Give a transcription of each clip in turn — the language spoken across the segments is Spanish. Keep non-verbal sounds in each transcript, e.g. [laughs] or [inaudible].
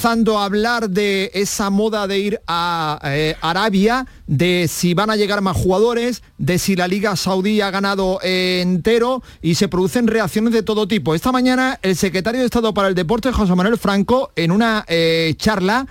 empezando a hablar de esa moda de ir a eh, Arabia, de si van a llegar más jugadores, de si la Liga Saudí ha ganado eh, entero y se producen reacciones de todo tipo. Esta mañana el secretario de Estado para el Deporte, José Manuel Franco, en una eh, charla,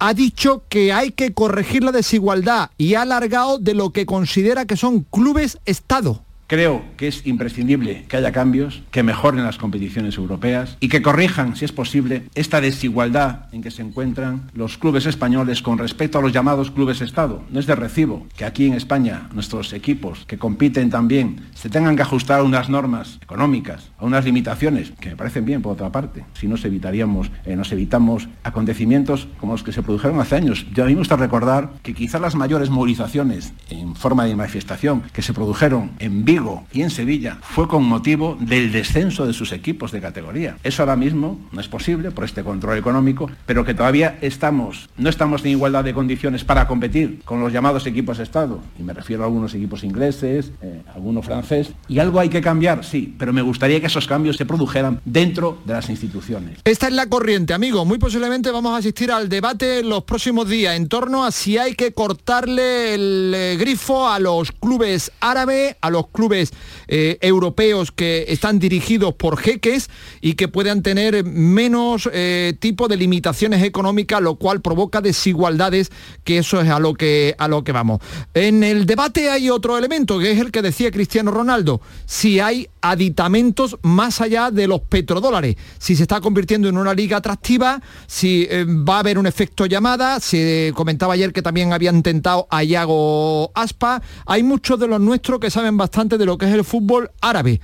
ha dicho que hay que corregir la desigualdad y ha alargado de lo que considera que son clubes Estado. Creo que es imprescindible que haya cambios, que mejoren las competiciones europeas y que corrijan, si es posible, esta desigualdad en que se encuentran los clubes españoles con respecto a los llamados clubes Estado. No es de recibo que aquí en España nuestros equipos que compiten también se tengan que ajustar a unas normas económicas, a unas limitaciones que me parecen bien por otra parte. Si nos evitaríamos, eh, nos evitamos acontecimientos como los que se produjeron hace años. Yo a mí me gusta recordar que quizás las mayores movilizaciones en forma de manifestación que se produjeron en Vigo y en Sevilla fue con motivo del descenso de sus equipos de categoría. Eso ahora mismo no es posible por este control económico, pero que todavía estamos, no estamos en igualdad de condiciones para competir con los llamados equipos Estado. Y me refiero a algunos equipos ingleses, eh, algunos francés. Y algo hay que cambiar, sí, pero me gustaría que esos cambios se produjeran dentro de las instituciones. Esta es la corriente, amigo. Muy posiblemente vamos a asistir al debate los próximos días en torno a si hay que cortarle el eh, grifo a los clubes árabes, a los clubes clubes eh, europeos que están dirigidos por jeques y que puedan tener menos eh, tipo de limitaciones económicas, lo cual provoca desigualdades, que eso es a lo que, a lo que vamos. En el debate hay otro elemento, que es el que decía Cristiano Ronaldo, si hay aditamentos más allá de los petrodólares, si se está convirtiendo en una liga atractiva, si eh, va a haber un efecto llamada, se comentaba ayer que también había intentado a Iago Aspa, hay muchos de los nuestros que saben bastante de lo que es el fútbol árabe.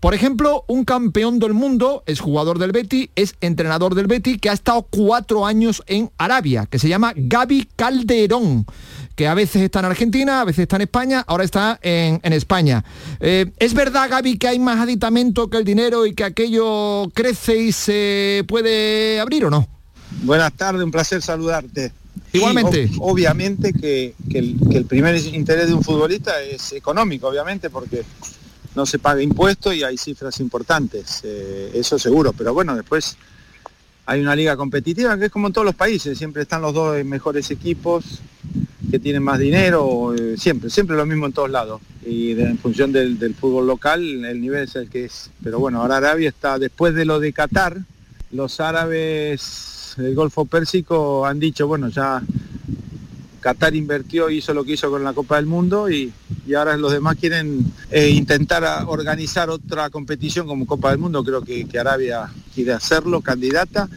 Por ejemplo, un campeón del mundo, es jugador del Betty, es entrenador del Betty, que ha estado cuatro años en Arabia, que se llama Gaby Calderón, que a veces está en Argentina, a veces está en España, ahora está en, España. Eh, ¿Es verdad, Gaby, que hay más aditamento que el dinero y que aquello crece y se puede abrir o no? Buenas tardes, un placer saludarte. Igualmente. obviamente que, el, primer interés de un futbolista es económico, obviamente, porque no se paga impuestos y hay cifras importantes, eh, eso seguro, pero bueno, después hay una liga competitiva que es como en todos los países, siempre están los dos mejores equipos que tienen más dinero, eh, siempre, siempre lo mismo en todos lados. Y en función del, del, fútbol local, el nivel es el que es. Pero bueno, ahora Arabia está, después de lo de Qatar, los árabes el Golfo Pérsico han dicho, bueno, ya Qatar invirtió, hizo lo que hizo con la Copa del Mundo y, ahora los demás quieren eh, intentar organizar otra competición como Copa del Mundo, creo que, que Arabia quiere hacerlo, candidata,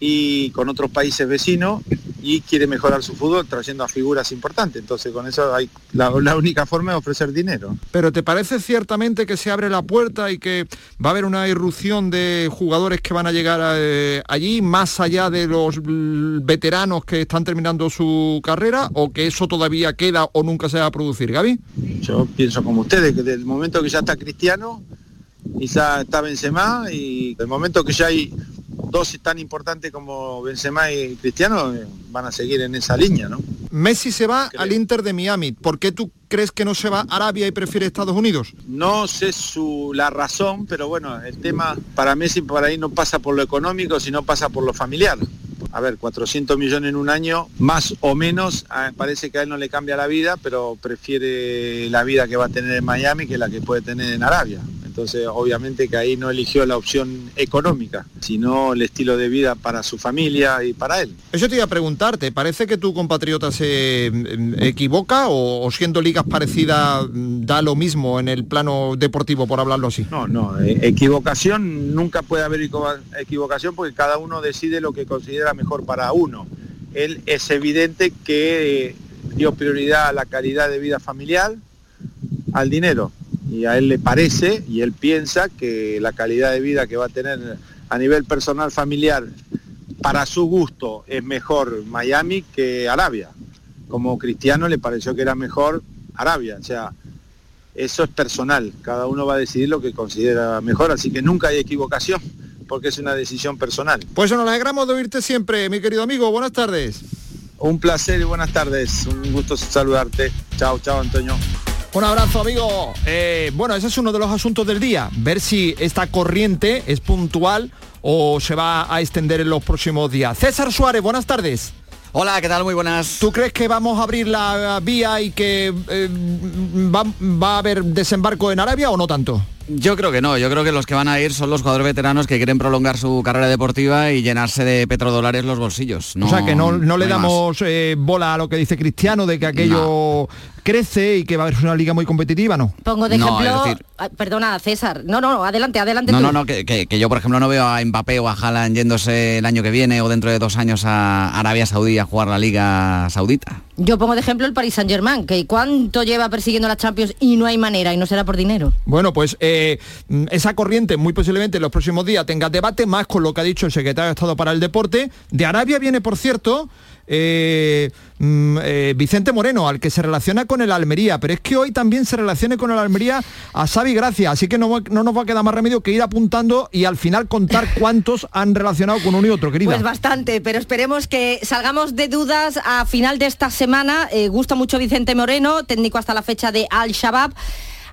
y con otros países vecinos y quiere mejorar su fútbol trayendo a figuras importantes. Entonces con eso hay la, única forma de ofrecer dinero. Pero ¿te parece ciertamente que se abre la puerta y que va a haber una irrupción de jugadores que van a llegar eh, allí más allá de los veteranos que están terminando su carrera o que eso todavía queda o nunca se va a producir, Gaby? Yo pienso como ustedes, que desde el momento que ya está Cristiano, ya está Benzema y el momento que ya hay dos tan importantes como Benzema y Cristiano eh, van a seguir en esa línea, ¿no? Messi se va al Inter de Miami. ¿Por qué tú crees que no se va a Arabia y prefiere Estados Unidos? No sé su, la razón, pero bueno, el tema para Messi por ahí no pasa por lo económico, sino pasa por lo familiar. A ver, 400 millones en un año, más o menos, parece que a él no le cambia la vida, pero prefiere la vida que va a tener en Miami que la que puede tener en Arabia. Entonces, obviamente que ahí no eligió la opción económica, sino el estilo de vida para su familia y para él. Eso te iba a preguntarte, ¿parece que tu compatriota se mm, equivoca o, siendo ligas parecidas mm, da lo mismo en el plano deportivo, por hablarlo así? No, no, eh, equivocación, nunca puede haber equivocación porque cada uno decide lo que considera mejor para uno. Él es evidente que eh, dio prioridad a la calidad de vida familiar, al dinero y a él le parece y él piensa que la calidad de vida que va a tener a nivel personal familiar para su gusto es mejor Miami que Arabia. Como cristiano le pareció que era mejor Arabia. O sea, eso es personal. Cada uno va a decidir lo que considera mejor, así que nunca hay equivocación porque es una decisión personal. Pues nos alegramos de oírte siempre, mi querido amigo. Buenas tardes. Un placer y buenas tardes. Un gusto saludarte. Chao, chao, Antonio. Un abrazo, amigo. Eh, bueno, ese es uno de los asuntos del día. Ver si esta corriente es puntual o se va a extender en los próximos días. César Suárez, buenas tardes. Hola, ¿qué tal? Muy buenas. ¿Tú crees que vamos a abrir la vía y que eh, va, va a haber desembarco en Arabia o no tanto? Yo creo que no, yo creo que los que van a ir son los jugadores veteranos que quieren prolongar su carrera deportiva y llenarse de petrodólares los bolsillos. o sea que no, no le damos eh, bola a lo que dice Cristiano de que aquello crece y que va a haber una liga muy competitiva, ¿no? Pongo de ejemplo, perdona, César, no, no, adelante, adelante. No, no, no, que, yo por ejemplo no veo a Mbappé o a Haaland yéndose el año que viene o dentro de dos años a Arabia Saudí a jugar la liga saudita. Yo pongo de ejemplo el Paris Saint Germain, que cuánto lleva persiguiendo la Champions y no hay manera y no será por dinero. Bueno, pues eh, esa corriente muy posiblemente en los próximos días tenga debate, más con lo que ha dicho el secretario de Estado para el Deporte. De Arabia viene, por cierto, eh, mm, eh, Vicente Moreno, al que se relaciona con el Almería, pero es que hoy también se relacione con el Almería a Xavi Gracia, así que no, no, nos va a quedar más remedio que ir apuntando y al final contar [coughs] cuántos han relacionado con uno y otro, querida. Pues bastante, pero esperemos que salgamos de dudas a final de esta semana. Eh, gusta mucho Vicente Moreno, técnico hasta la fecha de Al Shabaab.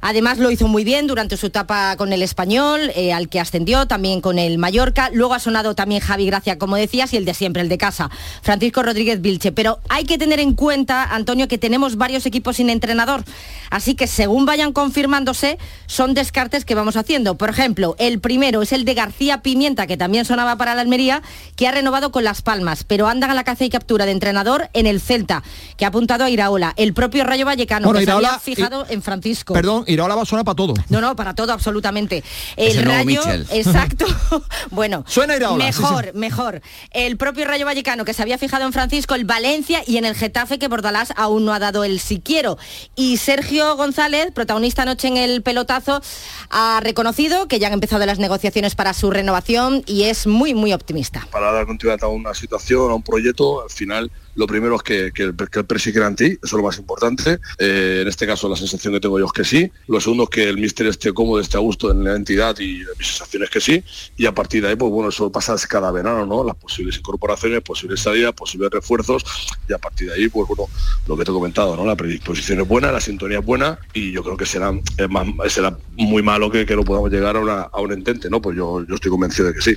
Además lo hizo muy bien durante su etapa con el español, eh, al que ascendió, también con el Mallorca. Luego ha sonado también Javi Gracia, como decías, y el de siempre, el de casa, Francisco Rodríguez Vilche. Pero hay que tener en cuenta, Antonio, que tenemos varios equipos sin entrenador. Así que según vayan confirmándose, son descartes que vamos haciendo. Por ejemplo, el primero es el de García Pimienta, que también sonaba para la Almería, que ha renovado con Las Palmas, pero andan a la caza y captura de entrenador en el Celta, que ha apuntado a Iraola. El propio Rayo Vallecano, que se había fijado en Francisco. Perdón, Iraola va a sonar para todo. No, no, para todo, absolutamente. El, Rayo, [laughs] exacto. [laughs] bueno, suena Iraola. Mejor, mejor. El propio Rayo Vallecano, que se había fijado en Francisco, el Valencia y en el Getafe, que Bordalás aún no ha dado el si quiero. Y Sergio González, protagonista anoche en el pelotazo, ha reconocido que ya han empezado las negociaciones para su renovación y es muy, muy optimista. Para dar continuidad a una situación, a un proyecto, al final lo primero es que, el, que el presi en ti, eso es lo más importante. Eh, en este caso la sensación que tengo yo es que sí. Lo segundo es que el míster esté cómodo, esté a gusto en la entidad y mi sensación es que sí. Y a partir de ahí, pues bueno, eso pasa cada verano, ¿no? Las posibles incorporaciones, posibles salidas, posibles refuerzos y a partir de ahí, pues bueno, lo que te he comentado, ¿no? La predisposición es buena, la sintonía es buena y yo creo que será, más, será muy malo que, que no podamos llegar a, a un entente, ¿no? Pues yo, yo estoy convencido de que sí.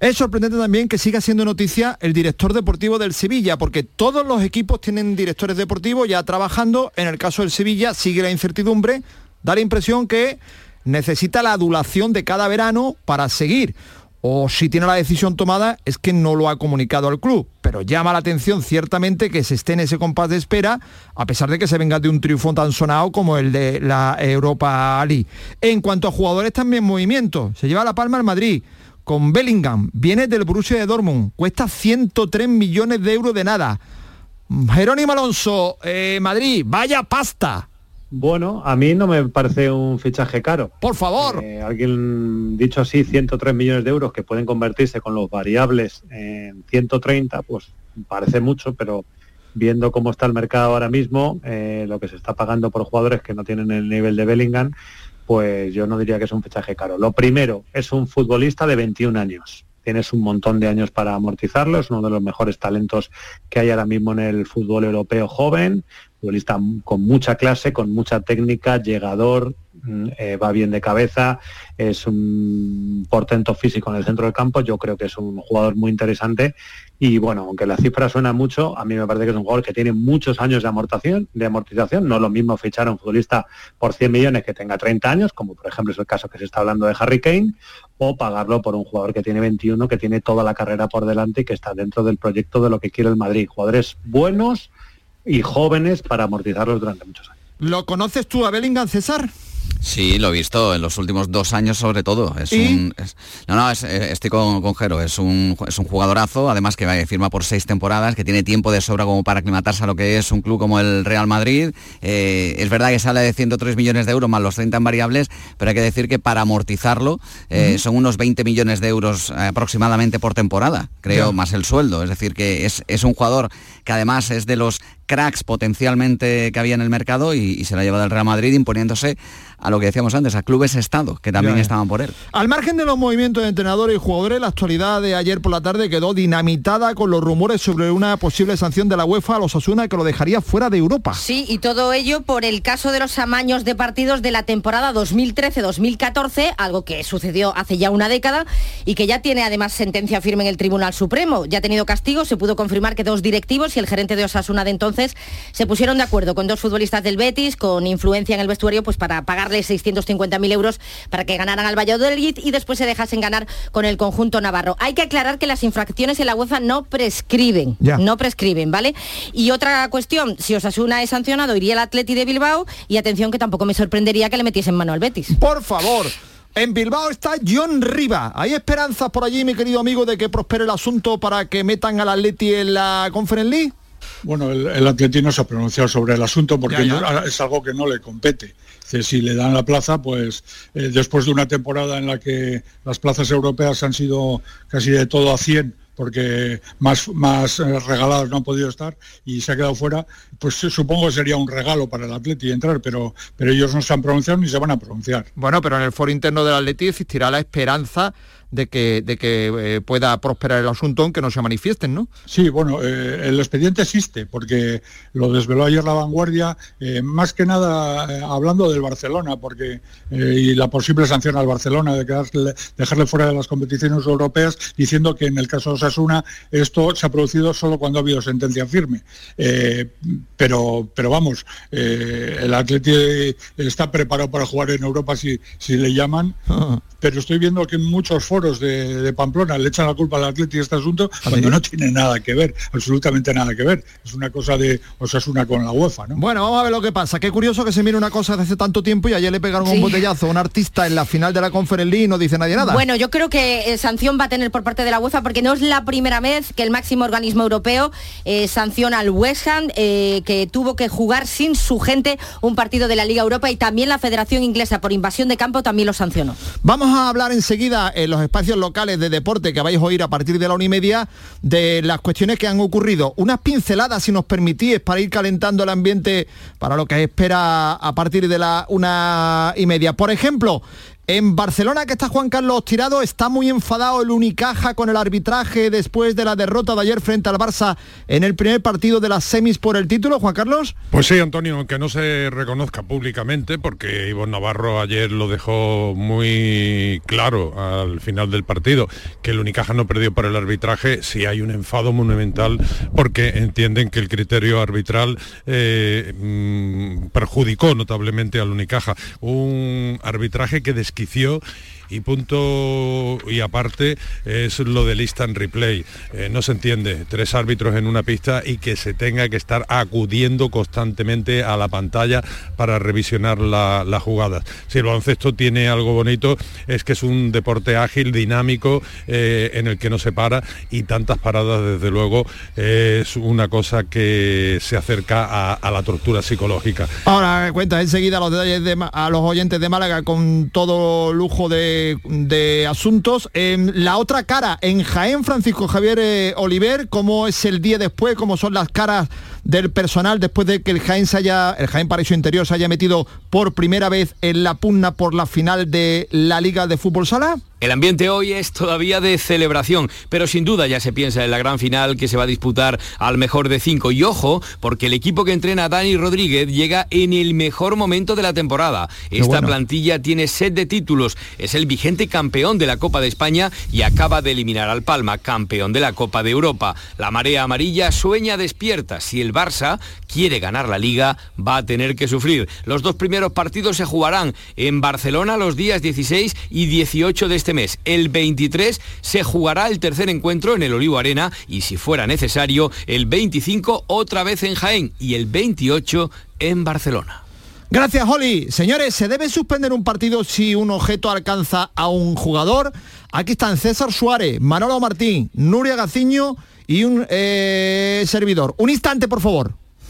Es sorprendente también que siga siendo noticia el director deportivo del Sevilla, porque todos los equipos tienen directores deportivos ya trabajando. En el caso del Sevilla sigue la incertidumbre. Da la impresión que necesita la adulación de cada verano para seguir. O si tiene la decisión tomada es que no lo ha comunicado al club. Pero llama la atención ciertamente que se esté en ese compás de espera, a pesar de que se venga de un triunfo tan sonado como el de la Europa Ali. En cuanto a jugadores también en movimiento, se lleva la palma al Madrid con Bellingham, viene del Borussia de Dortmund, cuesta 103 millones de euros de nada. Jerónimo Alonso, eh, Madrid, vaya pasta. Bueno, a mí no me parece un fichaje caro. Por favor. Eh, alguien dicho así, 103 millones de euros que pueden convertirse con los variables en 130, pues parece mucho, pero viendo cómo está el mercado ahora mismo, eh, lo que se está pagando por jugadores que no tienen el nivel de Bellingham, pues yo no diría que es un fichaje caro. Lo primero, es un futbolista de 21 años. Tienes un montón de años para amortizarlo, es uno de los mejores talentos que hay ahora mismo en el fútbol europeo joven, futbolista con mucha clase, con mucha técnica, llegador, mm, eh, va bien de cabeza, es un portento físico en el centro del campo, yo creo que es un jugador muy interesante y bueno, aunque la cifra suena mucho, a mí me parece que es un jugador que tiene muchos años de amortización, de amortización, no es lo mismo fichar a un futbolista por 100 millones que tenga 30 años, como por ejemplo es el caso que se está hablando de Harry Kane, o pagarlo por un jugador que tiene 21, que tiene toda la carrera por delante y que está dentro del proyecto de lo que quiere el Madrid. Jugadores buenos, y jóvenes para amortizarlos durante muchos años. ¿Lo conoces tú a Bellingham, César? Sí, lo he visto en los últimos dos años sobre todo. Es un, no, no, eh, estoy con, con Jero, es un, es un jugadorazo, además que firma por seis temporadas, que tiene tiempo de sobra como para aclimatarse a lo que es un club como el Real Madrid. Eh, es verdad que sale de 103 millones de euros más los 30 en variables, pero hay que decir que para amortizarlo eh, son unos 20 millones de euros aproximadamente por temporada, creo, más el sueldo. Es decir, que es, es un jugador que además es de los cracks potencialmente que había en el mercado y, se la lleva del Real Madrid imponiéndose a lo que decíamos antes, a clubes Estado, que también estaban por él. Al margen de los movimientos de entrenadores y jugadores, la actualidad de ayer por la tarde quedó dinamitada con los rumores sobre una posible sanción de la UEFA a los Asuna que lo dejaría fuera de Europa. Sí, y todo ello por el caso de los amaños de partidos de la temporada 2013-2014, algo que sucedió hace ya una década y que ya tiene además sentencia firme en el Tribunal Supremo. Ya ha tenido castigo, se pudo confirmar que dos directivos y el gerente de Osasuna de entonces se pusieron de acuerdo con dos futbolistas del Betis con influencia en el vestuario pues para pagarles 650.000 euros para que ganaran al Valladolid y después se dejasen ganar con el conjunto navarro. Hay que aclarar que las infracciones en la UEFA no prescriben, no prescriben, ¿vale? Y otra cuestión, si Osasuna es sancionado, iría el Atleti de Bilbao y atención que tampoco me sorprendería que le metiesen mano al Betis. Por favor. En Bilbao está John Riva. ¿Hay esperanzas por allí, mi querido amigo, de que prospere el asunto para que metan al Atleti en la Conference League? Bueno, el, el Atleti no se ha pronunciado sobre el asunto porque es algo que no le compete. Si le dan la plaza, pues eh, después de una temporada en la que las plazas europeas han sido casi de todo a 100 porque más, más eh, regalados no han podido estar y se ha quedado fuera, pues supongo que sería un regalo para el Atleti entrar, pero, pero ellos no se han pronunciado ni se van a pronunciar. Bueno, pero en el foro interno del Atleti existirá la esperanza de que, de que eh, pueda prosperar el asunto aunque no se manifiesten, ¿no? Sí, bueno, eh, el expediente existe porque lo desveló ayer la vanguardia, eh, más que nada hablando del Barcelona, porque y la posible sanción al Barcelona de quedarle, dejarle fuera de las competiciones europeas, diciendo que en el caso de Osasuna esto se ha producido solo cuando ha habido sentencia firme. pero, pero vamos, el Atleti está preparado para jugar en Europa si, si le llaman, ah. Pero estoy viendo que en muchos foros de, Pamplona le echan la culpa al Atleti de este asunto ¿Ah, cuando no tiene nada que ver, absolutamente nada que ver. Es una cosa de Osasuna con la UEFA, ¿no? Bueno, vamos a ver lo que pasa. Qué curioso que se mire una cosa de hace tanto tiempo y ayer le pegaron un botellazo a un artista en la final de la Conference League y no dice nadie nada. Bueno, yo creo que eh, sanción va a tener por parte de la UEFA porque no es la primera vez que el máximo organismo europeo eh, sanciona al West Ham, eh, que tuvo que jugar sin su gente un partido de la Liga Europa y también la Federación Inglesa por invasión de campo también lo sancionó. Vamos a hablar enseguida en los espacios locales de deporte que vais a oír a partir de la una y media de las cuestiones que han ocurrido. Unas pinceladas, si nos permitís, para ir calentando el ambiente para lo que espera a partir de la una y media. Por ejemplo, en Barcelona, que está Juan Carlos Tirado, está muy enfadado el Unicaja con el arbitraje después de la derrota de ayer frente al Barça en el primer partido de las semis por el título, Juan Carlos. Pues sí, Antonio, aunque no se reconozca públicamente, porque Ivo Navarro ayer lo dejó muy claro al final del partido, que el Unicaja no perdió por el arbitraje, sí hay un enfado monumental porque entienden que el criterio arbitral eh, mm, perjudicó notablemente al Unicaja. Un arbitraje que desquició y punto y aparte es lo del instant replay. Eh, no se entiende, tres árbitros en una pista y que se tenga que estar acudiendo constantemente a la pantalla para revisionar las la jugadas. Si el baloncesto tiene algo bonito es que es un deporte ágil, dinámico, eh, en el que no se para y tantas paradas desde luego es una cosa que se acerca a, la tortura psicológica. Ahora cuenta enseguida los detalles de, a los oyentes de Málaga con todo lujo de de, asuntos. En la otra cara, en Jaén, Francisco Javier eh, Oliver, ¿cómo es el día después? ¿Cómo son las caras del personal después de que el Jaén se haya, el Jaén Paraíso Interior se haya metido por primera vez en la pugna por la final de la Liga de Fútbol Sala? El ambiente hoy es todavía de celebración, pero sin duda ya se piensa en la gran final que se va a disputar al mejor de cinco. Y ojo, porque el equipo que entrena a Dani Rodríguez llega en el mejor momento de la temporada. Esta plantilla tiene set de títulos, es el vigente campeón de la Copa de España y acaba de eliminar al Palma, campeón de la Copa de Europa. La marea amarilla sueña despierta. Si el Barça quiere ganar la liga, va a tener que sufrir. Los dos primeros partidos se jugarán en Barcelona los días 16 y 18 de este mes. El 23 se jugará el tercer encuentro en el Olivo Arena y si fuera necesario, el 25 otra vez en Jaén y el 28 en Barcelona. Gracias, Holly. Señores, ¿se debe suspender un partido si un objeto alcanza a un jugador? Aquí están César Suárez, Manolo Martín, Nuria Gaciño y un eh, servidor. Un instante, por favor.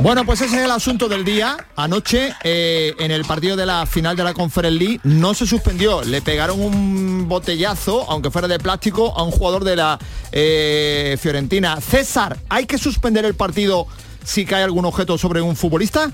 Bueno, pues ese es el asunto del día. Anoche, eh, en el partido de la final de la Conference League, no se suspendió. Le pegaron un botellazo, aunque fuera de plástico, a un jugador de la eh, Fiorentina. César, ¿hay que suspender el partido si cae algún objeto sobre un futbolista?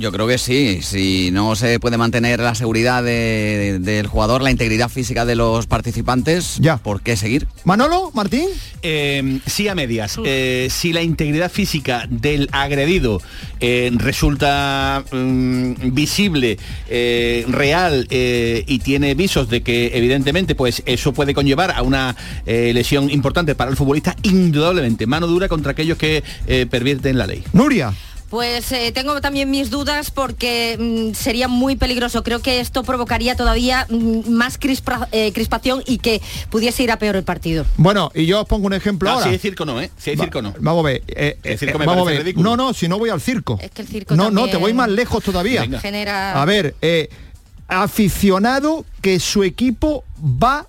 Yo creo que sí, si no se puede mantener la seguridad de- del jugador, la integridad física de los participantes, Ya. ¿por qué seguir? Manolo, Martín. Eh, sí a medias. Eh, si la integridad física del agredido eh, resulta mm, visible, eh, real eh, y tiene visos de que evidentemente pues eso puede conllevar a una eh, lesión importante para el futbolista, indudablemente mano dura contra aquellos que eh, pervierten la ley. Nuria. Pues eh, tengo también mis dudas porque mm, sería muy peligroso. Creo que esto provocaría todavía mm, más eh, crispación y que pudiese ir a peor el partido. Bueno, y yo os pongo un ejemplo Ah, ahora. si hay circo no, ¿eh? Si hay Va- circo no. Vamos a ver. eh, El eh, circo me vamos a parece ver. ridículo. No, no, si no voy al circo. Es que el circo No, no, te voy más lejos todavía. Venga. genera... A ver, eh, aficionado que su equipo va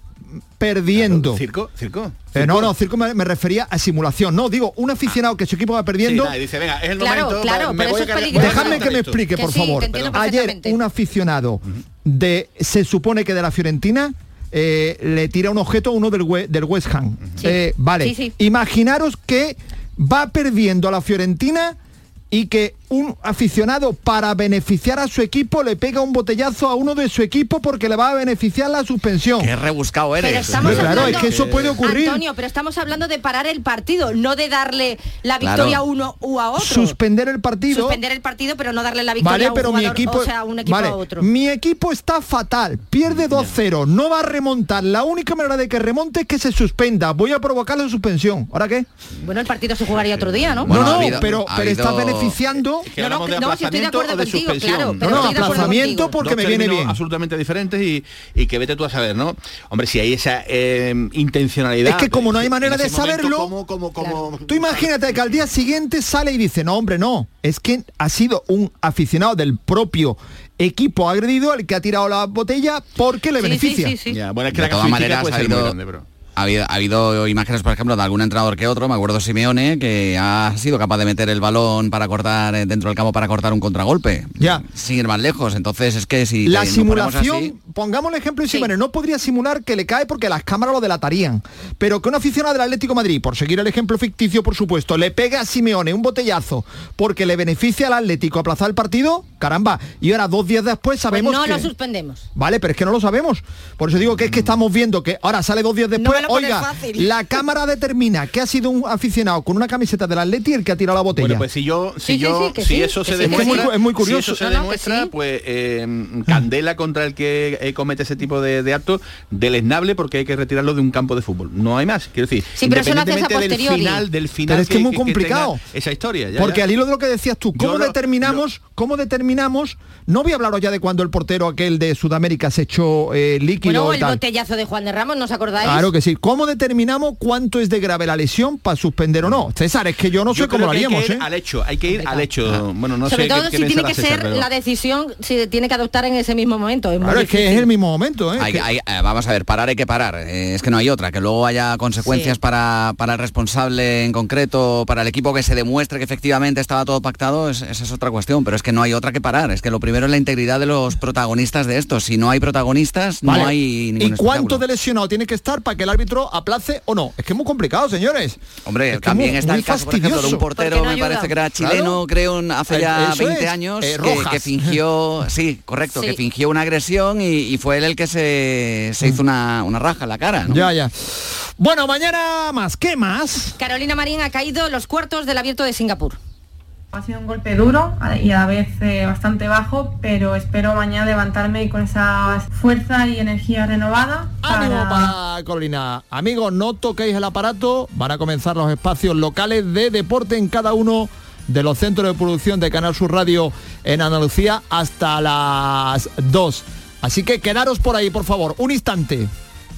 perdiendo. Circo, circo. Eh, no, no, circo me, me refería a simulación. No, digo, un aficionado que su equipo va perdiendo. Sí, nada, y dice, venga, es el Claro, momento. claro, me pero voy eso a es cargar- peligroso. Dejadme que me explique, Que por sí, favor. Ayer un aficionado de, se supone que de la Fiorentina, eh, le tira un objeto a uno del, We- del West Ham. Sí. Eh, vale. Sí, sí. Imaginaros que va perdiendo a la Fiorentina y que un aficionado para beneficiar a su equipo le pega un botellazo a uno de su equipo porque le va a beneficiar la suspensión. Qué rebuscado eres. Pero estamos claro, hablando- es que eso puede ocurrir. Antonio, pero estamos hablando de parar el partido, no de darle la Claro. victoria a uno u a otro. Suspender el partido. Suspender el partido, pero no darle la victoria Vale, a un pero mi jugador, equipo, o sea, a un equipo vale, a otro. mi equipo está fatal, pierde 2-0, no va a remontar. La única manera de que remonte es que se suspenda. Voy a provocar la suspensión. ¿Ahora qué? Bueno, el partido se jugaría otro día, ¿no? Bueno, no, ha no, habido- pero, ha pero está habido- beneficiando. Es que No, no, de no, si estoy de acuerdo o de contigo, suspensión. claro, No, pero no, aplazamiento porque Dos me viene bien. absolutamente diferentes y, y que vete tú a saber, ¿no? Hombre, si hay esa eh, intencionalidad. Es que como no hay manera de saberlo, momento, como, como, como- Tú imagínate que al día siguiente sale y dice, no, hombre, no. Es que ha sido un aficionado del propio equipo agredido el que ha tirado la botella porque le Sí, beneficia. sí, sí. Ya, bueno, es que de la todas maneras puede ha ser muy habido, grande, pero- ha habido, ha habido imágenes, por ejemplo, de algún entrenador que otro, me acuerdo Simeone, que ha sido capaz de meter el balón para cortar eh, dentro del campo para cortar un contragolpe. Ya. Sin ir más lejos. Entonces es que si La simulación, así- pongamos el ejemplo de Simeone, no podría simular que le cae porque las cámaras lo delatarían. Pero que un aficionado del Atlético de Madrid, por seguir el ejemplo ficticio, por supuesto, le pega a Simeone un botellazo porque le beneficia al Atlético aplazar el partido, caramba. Y ahora, dos días después, Pues sabemos no que... lo suspendemos. Vale, pero es que no lo sabemos. Por eso digo que es que estamos viendo que ahora sale dos días No después. me lo pones Oiga, fácil. la cámara determina que ha sido un aficionado con una camiseta del Atleti el que ha tirado la botella. Bueno, pues si yo, si Sí, yo, sí, si sí, eso se demuestra. Es muy- es muy curioso. si eso se No, no, que demuestra, sí. pues eh, candela contra el que eh, comete ese tipo de, de acto deleznable porque hay que retirarlo de un campo de fútbol. No hay más, quiero decir. Sí, pero eso lo independientemente del final, del final. Pero es que es muy complicado. esa historia. ya, Porque ya. al hilo de lo que decías tú, ¿cómo Yo lo- determinamos, cómo determinamos? No voy a hablaros ya de cuando el portero aquel de Sudamérica se echó eh, líquido Bueno, el tal. botellazo de Juan de Ramos, ¿no os acordáis? Claro que sí. ¿Cómo determinamos cuánto es de grave la lesión para suspender o no? César, es que yo no Yo sé cómo lo que hay haríamos, que ir ¿eh? al hecho, hay que ir al hecho. Bueno, no Sobre sé todo qué- qué si tiene que César, ser pero- la decisión, si tiene que adoptar en ese mismo momento. Es Claro, es que es el mismo momento, ¿eh? Hay- Que- hay- eh, vamos a ver, parar hay que parar. Eh, es que no hay otra. Que luego haya consecuencias Sí. para, para el responsable en concreto, para el equipo que se demuestre que efectivamente estaba todo pactado, es- esa es otra cuestión. Pero es que no hay otra que parar. Es que lo primero es la integridad de los protagonistas de esto. Si no hay protagonistas, Vale. no hay ¿Y ningún cuánto espectáculo. de lesionado tiene que estar para que el árbitro aplace o no? Es que es muy complicado, señores. Hombre, Es que también muy- está muy el caso, por ejemplo, de un fastidioso. portero, no me ayuda. parece que era Claro. chileno, creo, hace Eh, ya eso 20 es, años, eh, que- fingió, [laughs] sí, correcto, Sí. que fingió una agresión y, y fue él el que se, se hizo una, una raja en la cara. ¿no? Ya, ya. Bueno, mañana más. ¿Qué más? Carolina Marín ha caído los cuartos del abierto de Singapur. Ha sido un golpe duro y a la vez eh, bastante bajo, pero espero mañana levantarme con esa fuerza y energía renovada. Ánimo para Carolina. Amigos, no toquéis el aparato. Van a comenzar los espacios locales de deporte en cada uno de los centros de producción de Canal Sur Radio en Andalucía hasta las 2. Así que quedaros por ahí, por favor. Un instante.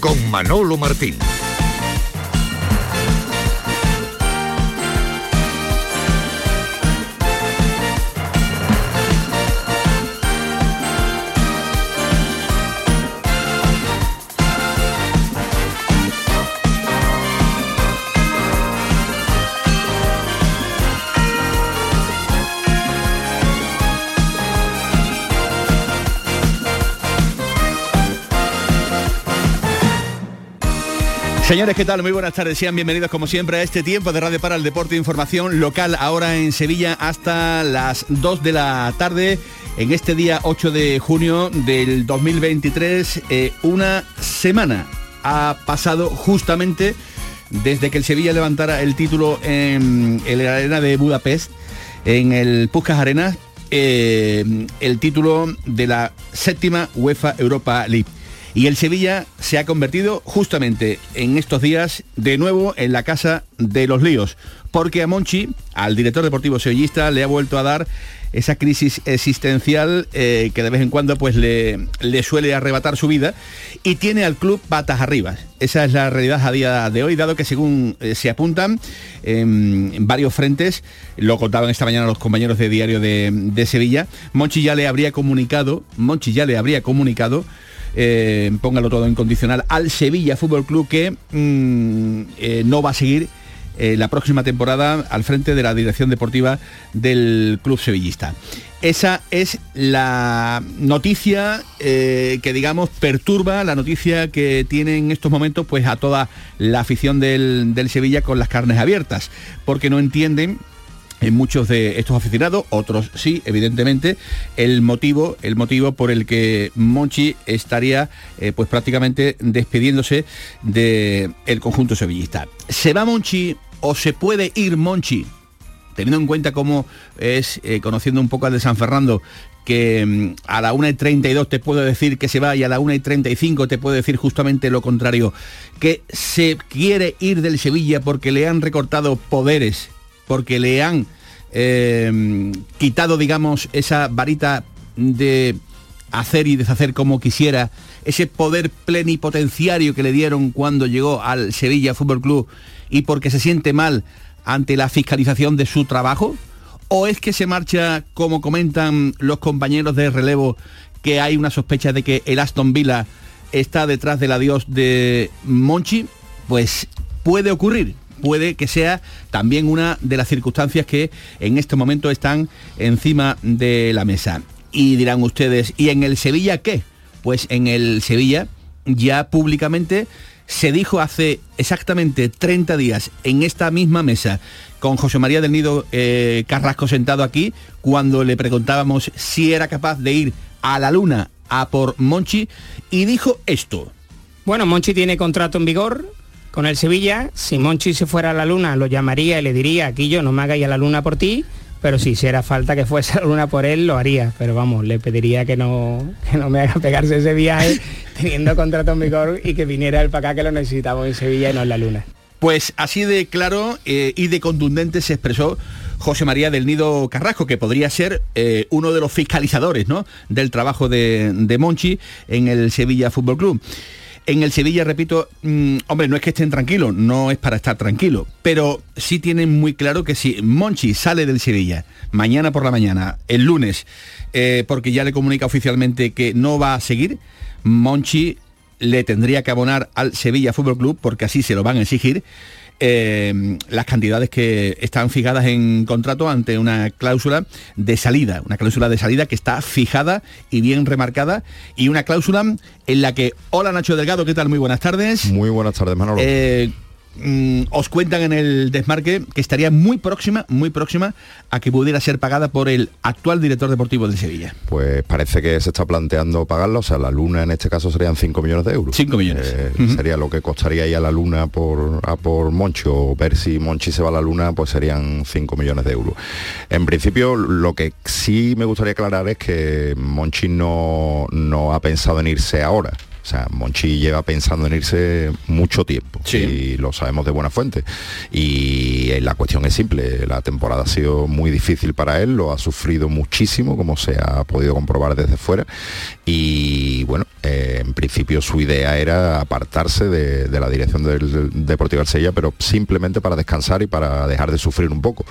Con Manolo Martín. Señores, ¿qué tal? Muy buenas tardes. Sean bienvenidos como siempre a este tiempo de Radio para el Deporte Información local ahora en Sevilla hasta las 2 de la tarde en este día 8 de junio del 2023. Eh, una semana ha pasado justamente desde que el Sevilla levantara el título en, la arena de Budapest, en el Puskas Arena, eh, el título de la séptima UEFA Europa League. Y el Sevilla se ha convertido justamente en estos días de nuevo en la casa de los líos, porque a Monchi, al director deportivo sevillista, le ha vuelto a dar esa crisis existencial eh, que de vez en cuando pues le, le, suele arrebatar su vida y tiene al club patas arriba. Esa es la realidad a día de hoy, dado que según eh, se apuntan en, varios frentes, lo contaban esta mañana los compañeros de Diario de, de Sevilla, Monchi ya le habría comunicado, Monchi ya le habría comunicado eh, póngalo todo en condicional, al Sevilla Fútbol Club que mm, eh, no va a seguir eh, la próxima temporada al frente de la dirección deportiva del club sevillista. Esa es la noticia que digamos perturba, la noticia que tiene en estos momentos pues a toda la afición del, del Sevilla con las carnes abiertas, porque no entienden en muchos de estos aficionados, otros sí, evidentemente, el motivo, el motivo por el que Monchi estaría eh, pues prácticamente despidiéndose del el conjunto sevillista. ¿Se va Monchi o se puede ir Monchi? Teniendo en cuenta cómo es, eh, conociendo un poco al de San Fernando, que mm, a la 1 y 32 te puedo decir que se va y a la 1 y 35 te puedo decir justamente lo contrario, que se quiere ir del Sevilla porque le han recortado poderes porque le han eh, quitado, digamos, esa varita de hacer y deshacer como quisiera, ese poder plenipotenciario que le dieron cuando llegó al Sevilla Fútbol Club y porque se siente mal ante la fiscalización de su trabajo? ¿O es que se marcha, como comentan los compañeros de relevo, que hay una sospecha de que el Aston Villa está detrás del adiós de Monchi? Pues puede ocurrir puede que sea también una de las circunstancias que en este momento están encima de la mesa. Y dirán ustedes, ¿y en el Sevilla qué? Pues en el Sevilla ya públicamente se dijo hace exactamente 30 días en esta misma mesa con José María del Nido eh, Carrasco sentado aquí, cuando le preguntábamos si era capaz de ir a la luna a por Monchi, y dijo esto. Bueno, Monchi tiene contrato en vigor, con el Sevilla, si Monchi se fuera a la luna, lo llamaría y le diría, aquí yo no me hagáis a la luna por ti, pero si hiciera falta que fuese a la luna por él, lo haría. Pero vamos, le pediría que no, que no me haga pegarse ese viaje [laughs] teniendo contrato en vigor y que viniera él para acá que lo necesitamos en Sevilla y no en la luna. Pues así de claro eh, y de contundente se expresó José María del Nido Carrasco, que podría ser eh, uno de los fiscalizadores ¿no? del trabajo de, de Monchi en el Sevilla Fútbol Club. En el Sevilla, repito, mm, hombre, no es que estén tranquilos, no es para estar tranquilos, pero sí tienen muy claro que si Monchi sale del Sevilla mañana por la mañana, el lunes, eh, porque ya le comunica oficialmente que no va a seguir, Monchi le tendría que abonar al Sevilla Fútbol Club, porque así se lo van a exigir, eh, las cantidades que están fijadas en contrato ante una cláusula de salida, una cláusula de salida que está fijada y bien remarcada y una cláusula en la que, hola Nacho Delgado, ¿qué tal? Muy buenas tardes. Muy buenas tardes, Manolo. Eh, mm, os cuentan en el desmarque que estaría muy próxima, muy próxima a que pudiera ser pagada por el actual director deportivo del Sevilla. Pues parece que se está planteando pagarla, o sea, la luna en este caso serían 5 millones de euros. 5 millones. Eh, Sería lo que costaría ir a la luna por, a por Monchi, o ver si Monchi se va a la luna, pues serían 5 millones de euros. En principio, lo que sí me gustaría aclarar es que Monchi no, no ha pensado en irse ahora. O sea, Monchi lleva pensando en irse mucho tiempo y lo sabemos de buena fuente. Y eh, la cuestión es simple, la temporada ha sido muy difícil para él, lo ha sufrido muchísimo, como se ha podido comprobar desde fuera. Y bueno, eh, en principio su idea era apartarse de, de la dirección del Deportivo Sella, pero simplemente para descansar y para dejar de sufrir un poco.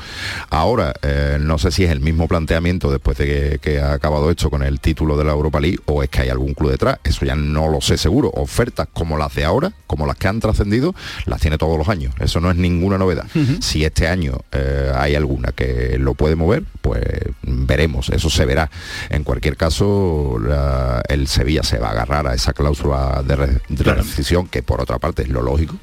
Ahora, eh, no sé si es el mismo planteamiento después de que, que ha acabado esto con el título de la Europa League o es que hay algún club detrás. Eso ya no lo sé seguro. Ofertas como las de ahora, como las que han trascendido, las tiene todos los años. Eso no es ninguna novedad. Si este año eh, hay alguna que lo puede mover, pues veremos. Eso se verá. En cualquier caso, la- el Sevilla se va a agarrar a esa cláusula de, re- de rescisión, que por otra parte es lo lógico.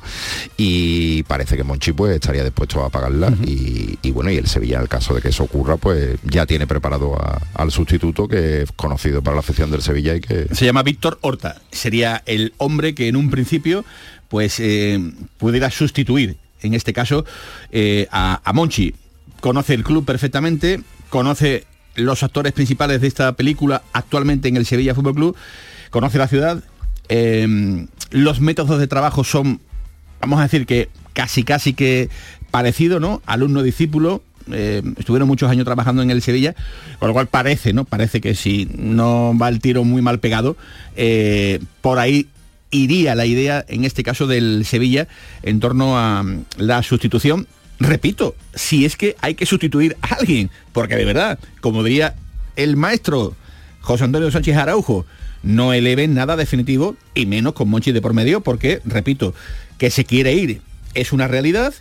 Y parece que Monchi pues estaría dispuesto a pagarla. y, y bueno, y el Sevilla, en el caso de que eso ocurra, pues ya tiene preparado a- al sustituto que es conocido para la afición del Sevilla y que Se llama Víctor Horta. Sería el hombre que en un principio pues eh, pudiera sustituir, en este caso, eh, a, Monchi. Conoce el club perfectamente, conoce los actores principales de esta película actualmente en el Sevilla Fútbol Club, conoce la ciudad, eh, los métodos de trabajo son, vamos a decir que casi casi que parecido, ¿no? Alumno-discípulo, eh, estuvieron muchos años trabajando en el Sevilla, con lo cual parece, ¿no? Parece que si no va el tiro muy mal pegado, eh, por ahí iría la idea, en este caso del Sevilla, en torno a mm, la sustitución. Repito, si es que hay que sustituir a alguien, porque de verdad, como diría el maestro José Antonio Sánchez Araujo, no eleven nada definitivo y menos con Monchi de por medio, porque, repito, que se quiere ir es una realidad,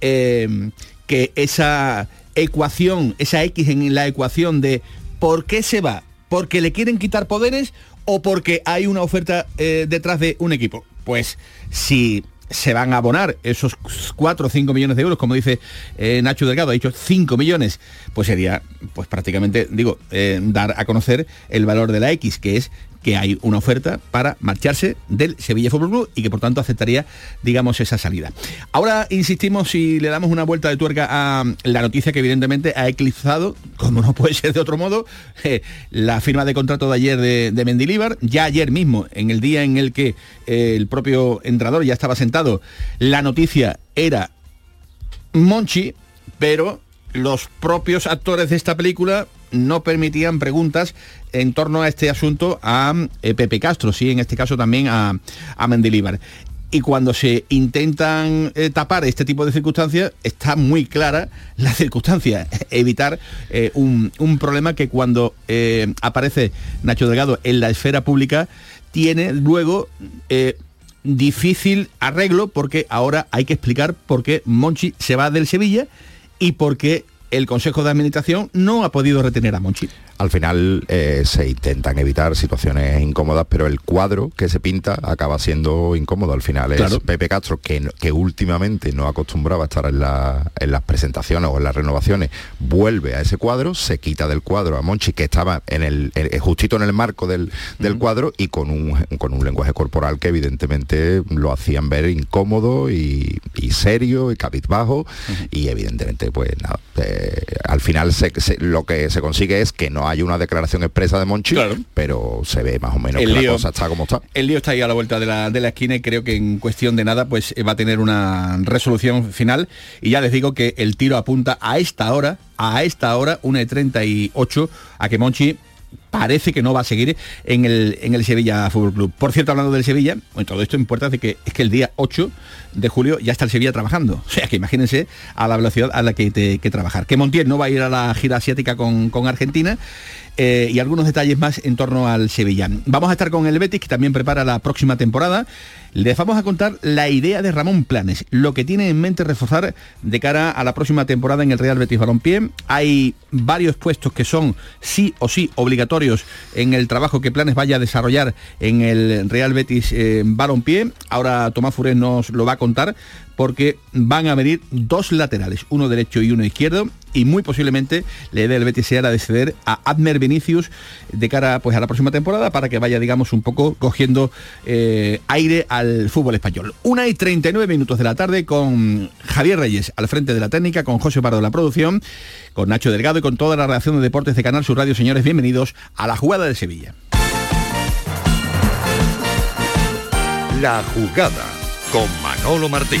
eh, que esa ecuación, esa X en la ecuación de por qué se va, porque le quieren quitar poderes o porque hay una oferta eh, detrás de un equipo. Pues si se van a abonar esos 4 o 5 millones de euros, como dice eh, Nacho Delgado, ha dicho 5 millones, pues sería pues prácticamente, digo, eh, dar a conocer el valor de la X, que es que hay una oferta para marcharse del Sevilla Fútbol Club y que por tanto aceptaría, digamos, esa salida. Ahora insistimos y le damos una vuelta de tuerca a la noticia que evidentemente ha eclipsado, como no puede ser de otro modo, [laughs] eh, la firma de contrato de ayer de, de Mendilíbar. Ya ayer mismo, en el día en el que eh, el propio entrenador ya estaba sentado, la noticia era Monchi, pero los propios actores de esta película no permitían preguntas en torno a este asunto a eh, Pepe Castro, sí, en este caso también a, a Mendilibar. Y cuando se intentan eh, tapar este tipo de circunstancias, está muy clara la circunstancia, [laughs] evitar eh, un, un problema que cuando aparece Nacho Delgado en la esfera pública, tiene luego difícil arreglo porque ahora hay que explicar por qué Monchi se va del Sevilla y por qué el Consejo de Administración no ha podido retener a Monchi. Al final eh, se intentan evitar situaciones incómodas, pero el cuadro que se pinta acaba siendo incómodo. Al final es Claro. Pepe Castro, que, que últimamente no acostumbraba a estar en, la- en las presentaciones o en las renovaciones, vuelve a ese cuadro, se quita del cuadro a Monchi, que estaba en el, en- justito en el marco del, del cuadro y con un, con un lenguaje corporal que evidentemente lo hacían ver incómodo y, y serio y cabizbajo y evidentemente pues nada, eh, al final se- se- lo que se consigue es que no hay una declaración expresa de Monchi, pero se ve más o menos El que lío- la cosa está como está. El lío está ahí a la vuelta de la, de la esquina y creo que en cuestión de nada pues eh, va a tener una resolución final. Y ya les digo que el tiro apunta a esta hora, a esta hora, una de 38, a que Monchi parece que no va a seguir en el, en el Sevilla Fútbol Club. Por cierto, hablando del Sevilla, bueno, todo esto puertas de que es que el día 8 de julio ya está el Sevilla trabajando. O sea que imagínense a la velocidad a la que hay que trabajar. Que Montiel no va a ir a la gira asiática con, con Argentina eh, y algunos detalles más en torno al Sevilla. Vamos a estar con el Betis, que también prepara la próxima temporada. Les vamos a contar la idea de Ramón Planes, lo que tiene en mente reforzar de cara a la próxima temporada en el Real Betis Balompié. Hay varios puestos que son sí o sí obligatorios en el trabajo que Planes vaya a desarrollar en el Real Betis eh, Balompié. Ahora Tomás Furés nos lo va a contar porque van a venir dos laterales, uno derecho y uno izquierdo, y muy posiblemente le dé el Betis sea de ceder a Admer Vinicius de cara pues, a la próxima temporada para que vaya, digamos, un poco cogiendo eh, aire al fútbol español. Una y 39 minutos de la tarde con Javier Reyes al frente de la técnica, con José Pardo de la producción, con Nacho Delgado y con toda la redacción de deportes de Canal Sur Radio. Señores, bienvenidos a la jugada de Sevilla. La jugada con Manolo Martín.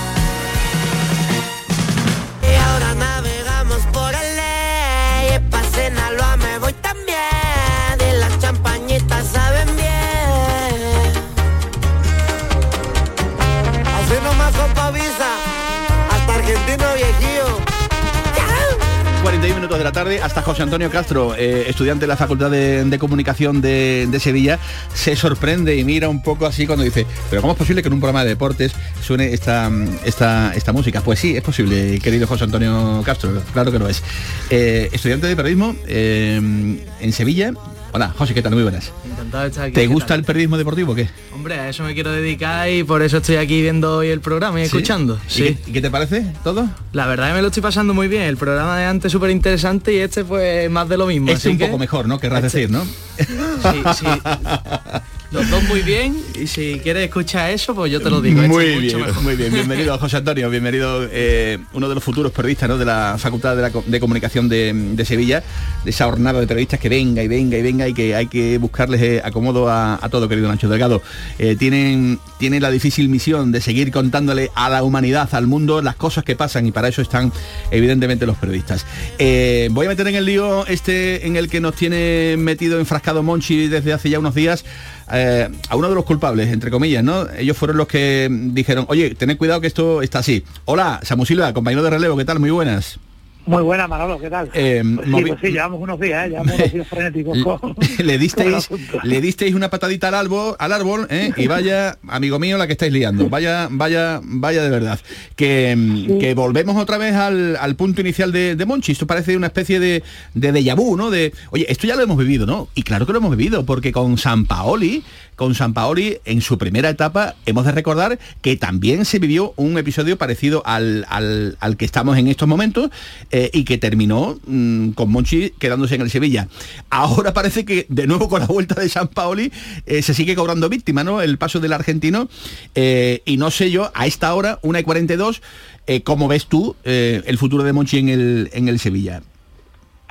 41 minutos de la tarde, hasta José Antonio Castro, eh, estudiante de la Facultad de, Comunicación de, de Sevilla, se sorprende y mira un poco así cuando dice, pero ¿cómo es posible que en un programa de deportes suene esta, esta, esta música? Pues sí, es posible, querido José Antonio Castro, claro que lo es. Eh, estudiante de periodismo eh, en Sevilla. Hola, José, ¿qué tal? Muy buenas. Encantado de estar aquí. ¿Te ¿qué gusta el periodismo deportivo o qué? Hombre, a eso me quiero dedicar y por eso estoy aquí viendo hoy el programa y ¿Sí? escuchando. ¿Y Sí. qué, y qué te parece todo? La verdad que me lo estoy pasando muy bien. El programa de antes súper interesante y este pues más de lo mismo. Este así un que- poco mejor, ¿no? Querrás Este- decir, ¿no? Sí, sí. [laughs] Los dos muy bien y si quieres escuchar eso, pues yo te lo digo. este Muy es mucho bien, muy bien. Bienvenido José Antonio, bienvenido eh, uno de los futuros periodistas ¿no? de la Facultad de, la de Comunicación de, de Sevilla, de esa jornada de periodistas que venga y venga y venga y que hay que buscarles eh, acomodo a, a todo, querido Nacho Delgado. Eh, tienen, tienen la difícil misión de seguir contándole a la humanidad, al mundo, las cosas que pasan y para eso están evidentemente los periodistas. Eh, voy a meter en el lío este en el que nos tiene metido enfrascado Monchi desde hace ya unos días eh, a uno de los culpables, entre comillas, ¿no? Ellos fueron los que dijeron, oye, tened cuidado que esto está así. Hola, Samu Silva, compañero de relevo, ¿qué tal? Muy buenas. Muy buena, Manolo, ¿qué tal? Eh, Pues sí, pues llevamos unos días, ¿eh? llevamos unos días frenéticos [laughs] con... le disteis le disteis una patadita al árbol al árbol ¿eh? y vaya amigo mío la que estáis liando. Vaya vaya vaya de verdad. Que, mm, que volvemos otra vez al, al punto inicial de, de Monchi. Esto parece una especie de de déjà vu no de oye esto ya lo hemos vivido no y claro que lo hemos vivido porque con San Paoli con San Paoli en su primera etapa hemos de recordar que también se vivió un episodio parecido al, al- que estamos en estos momentos eh, y que terminó mm, con Monchi quedándose en el Sevilla. Ahora parece que de nuevo con la vuelta de San Paoli eh, se sigue cobrando víctima, ¿no? El paso del argentino eh, y no sé yo, a esta hora, una y 42, eh, ¿cómo ves tú el futuro de Monchi en el, en el Sevilla?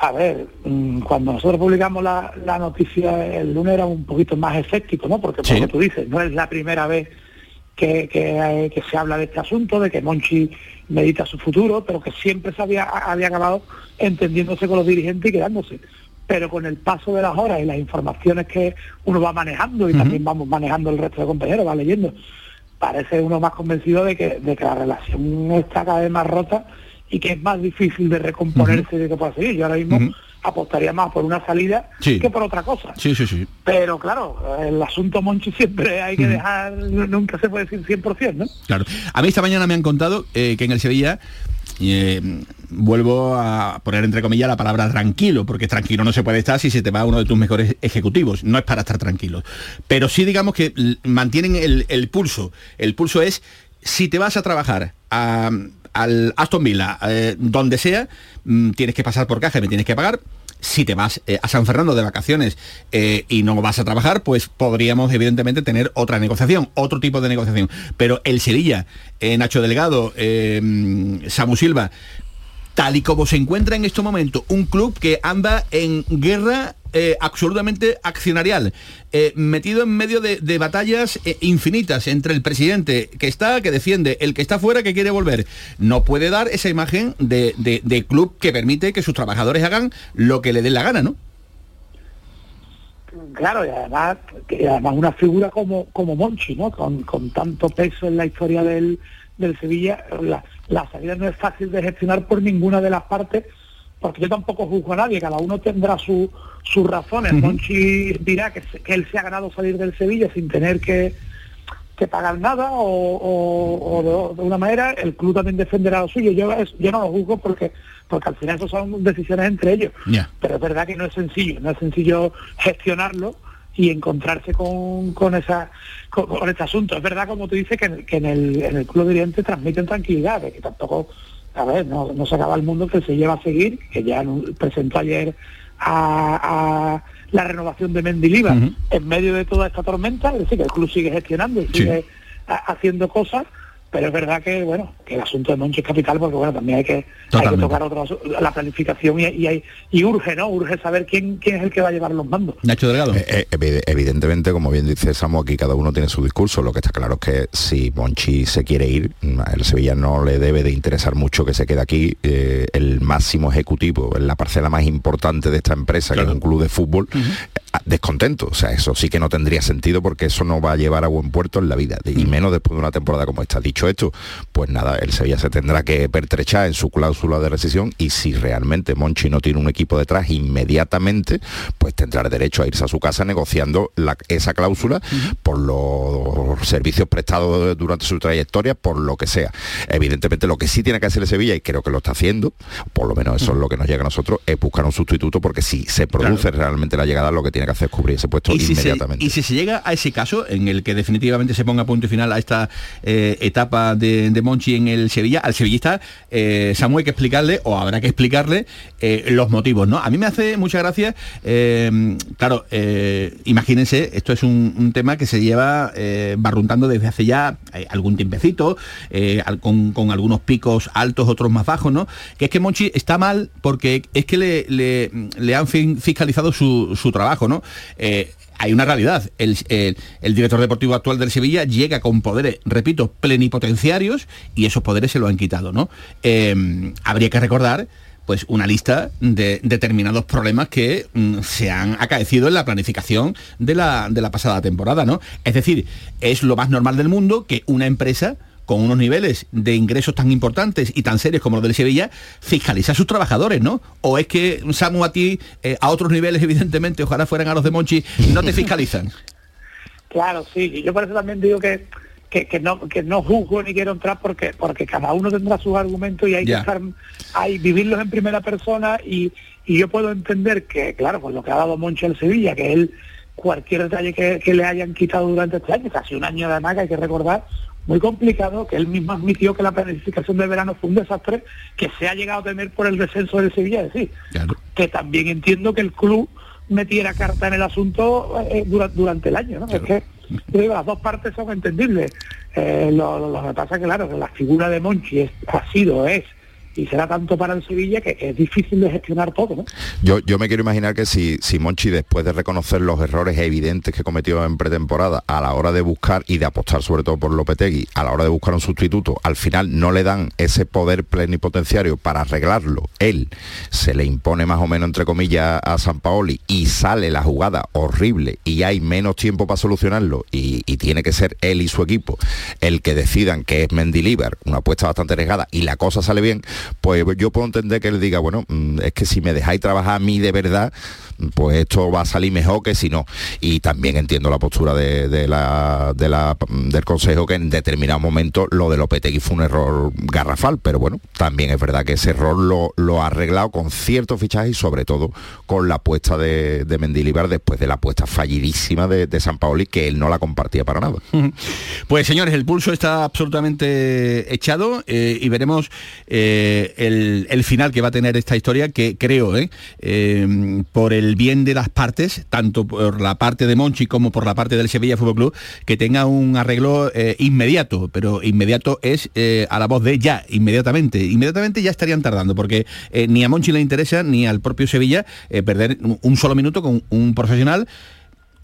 A ver, mm, cuando nosotros publicamos la, la noticia el lunes era un poquito más escéptico, ¿no? Porque Sí. que tú dices, no es la primera vez que, que, eh, que se habla de este asunto, de que Monchi medita su futuro, pero que siempre se había, había acabado entendiéndose con los dirigentes y quedándose. Pero con el paso de las horas y las informaciones que uno va manejando y también vamos manejando el resto de compañeros, va leyendo, parece uno más convencido de que, de que la relación está cada vez más rota y que es más difícil de recomponerse de que pueda seguir. Yo ahora mismo apostaría más por una salida Sí. que por otra cosa. Sí, sí, sí. Pero claro, el asunto Monchi siempre hay que dejar, nunca se puede decir 100%, ¿no? Claro. A mí esta mañana me han contado eh, que en el Sevilla eh, vuelvo a poner entre comillas la palabra tranquilo, porque tranquilo no se puede estar si se te va uno de tus mejores ejecutivos. No es para estar tranquilos. Pero sí digamos que mantienen el, el pulso. El pulso es si te vas a trabajar a- al Aston Villa, eh, donde sea, mm, tienes que pasar por caja y me tienes que pagar. si te vas eh, a San Fernando de vacaciones eh, y no vas a trabajar, pues podríamos evidentemente tener otra negociación, otro tipo de negociación. Pero el Sevilla, Nacho Delgado, Samu Silva, tal y como se encuentra en este momento, un club que anda en guerra eh, absolutamente accionarial, eh, metido en medio de, batallas eh, infinitas entre el presidente que está, que defiende, el que está fuera, que quiere volver. No puede dar esa imagen de, de- club que permite que sus trabajadores hagan lo que le dé la gana, ¿no? Claro, y además, además una figura como, como Monchi, ¿no? Con, con tanto peso en la historia del, del Sevilla, la, la salida no es fácil de gestionar por ninguna de las partes, porque yo tampoco juzgo a nadie, cada uno tendrá su- sus razones. Monchi dirá que, él se ha ganado salir del Sevilla sin tener que, que pagar nada o, o- o de, una manera, el club también defenderá lo suyo. Yo, yo no lo juzgo porque porque al final eso son decisiones entre ellos pero es verdad que no es sencillo, no es sencillo gestionarlo y encontrarse con, con esa con, con este asunto. Es verdad, como tú dices, que, en- que en, el, en el club de Oriente transmiten tranquilidad, de que tampoco, a ver, no, no se acaba el mundo que se lleva a seguir, que ya presentó ayer a, a la renovación de Mendilibar. En medio de toda esta tormenta, es decir, que el club sigue gestionando y sigue ha- haciendo cosas, pero es verdad que bueno que el asunto de Monchi es capital porque bueno también hay que, hay que tocar otro la planificación y, y, hay- y urge no urge saber quién quién es el que va a llevar los mandos Nacho Delgado. Eh, eh, evi- evidentemente, como bien dice Samu, aquí cada uno tiene su discurso. Lo que está claro es que si Monchi se quiere ir, mm, el Sevilla no le debe de interesar mucho que se quede aquí. Eh, el máximo ejecutivo, en la parcela más importante de esta empresa, que es un club de fútbol, descontento. O sea, eso sí que no tendría sentido porque eso no va a llevar a buen puerto en la vida. Y menos después de una temporada como esta. Dicho esto, pues nada, el Sevilla se tendrá que pertrechar en su cláusula de rescisión y si realmente Monchi no tiene un equipo detrás inmediatamente, pues tendrá derecho a irse a su casa negociando la- esa cláusula por los servicios prestados durante su trayectoria, por lo que sea. Evidentemente lo que sí tiene que hacer el Sevilla, y creo que lo está haciendo, por lo menos eso es lo que nos llega a nosotros, es buscar un sustituto porque si se produce realmente la llegada, lo que tiene que hacer es cubrir ese puesto Y si, se, inmediatamente. y si se llega a ese caso en el que definitivamente se ponga punto y final a esta eh, etapa de, Monchi en el Sevilla, al sevillista eh, Samu hay que explicarle, o habrá que explicarle, eh, los motivos, ¿no? A mí me hace mucha gracia, eh, claro, imagínense, esto es un, tema que se lleva barruntando desde hace ya algún tiempecito, con, algunos picos altos, otros más bajos, ¿no? Que es que Monchi está mal porque es que le, le- le han fiscalizado su, su trabajo, ¿no? Hay una realidad. El director deportivo actual del Sevilla llega con poderes, repito, plenipotenciarios y esos poderes se lo han quitado, ¿no? Eh, habría que recordar pues una lista de determinados problemas que mm, se han acaecido en la planificación de la, de la pasada temporada, ¿no? Es decir, es lo más normal del mundo que una empresa con unos niveles de ingresos tan importantes y tan serios como los del Sevilla, fiscaliza a sus trabajadores, ¿no? O es que Samu a ti, eh, a otros niveles, [laughs] evidentemente, ojalá fueran a los de Monchi, no te fiscalizan. [laughs] Claro, sí, y yo por eso también digo que, que, que no que no juzgo ni quiero entrar porque porque cada uno tendrá sus argumentos y hay que estar hay vivirlos en primera persona y, y yo puedo entender que, claro, con lo que ha dado Moncho al Sevilla, que él cualquier detalle que, que le hayan quitado durante este año, casi un año además que hay que recordar, muy complicado, que él mismo admitió que la planificación de verano fue un desastre que se ha llegado a tener por el descenso del Sevilla, es decir, que también entiendo que el club metiera carta en el asunto eh, dura- durante el año, ¿no? Es que digo, las dos partes son entendibles. Eh, lo, lo- lo que pasa es que, claro, que la figura de Monchi es- ha sido, es y será tanto para el Sevilla que, es difícil de gestionar todo, ¿no? Yo, yo me quiero imaginar que si, si Monchi, después de reconocer los errores evidentes que cometió en pretemporada, a la hora de buscar y de apostar sobre todo por Lopetegui, a la hora de buscar un sustituto, al final no le dan ese poder plenipotenciario para arreglarlo, él se le impone más o menos, entre comillas, a San Paoli y sale la jugada horrible y hay menos tiempo para solucionarlo y, y tiene que ser él y su equipo el que decidan que es Mendilibar, una apuesta bastante arriesgada y la cosa sale bien, pues yo puedo entender que él diga, bueno, mm, es que si me dejáis trabajar a mí de verdad, pues esto va a salir mejor que si no. Y también entiendo la postura de, la, la- del Consejo que en determinado momento lo de Lopetegui fue un error garrafal, pero bueno, también es verdad que ese error lo, lo ha arreglado con ciertos fichajes y sobre todo con la apuesta de, de Mendilibar después de la apuesta fallidísima de, de San Paoli que él no la compartía para nada. [laughs] Pues señores, el pulso está absolutamente echado eh, y veremos eh, eh, el, final que va a tener esta historia, que creo, ¿eh? Eh, por el bien de las partes, tanto por la parte de Monchi como por la parte del Sevilla Fútbol Club, que tenga un arreglo eh, inmediato, pero inmediato es a la voz de ya, inmediatamente. Inmediatamente ya estarían tardando, porque ni a Monchi le interesa ni al propio Sevilla perder un solo minuto con un profesional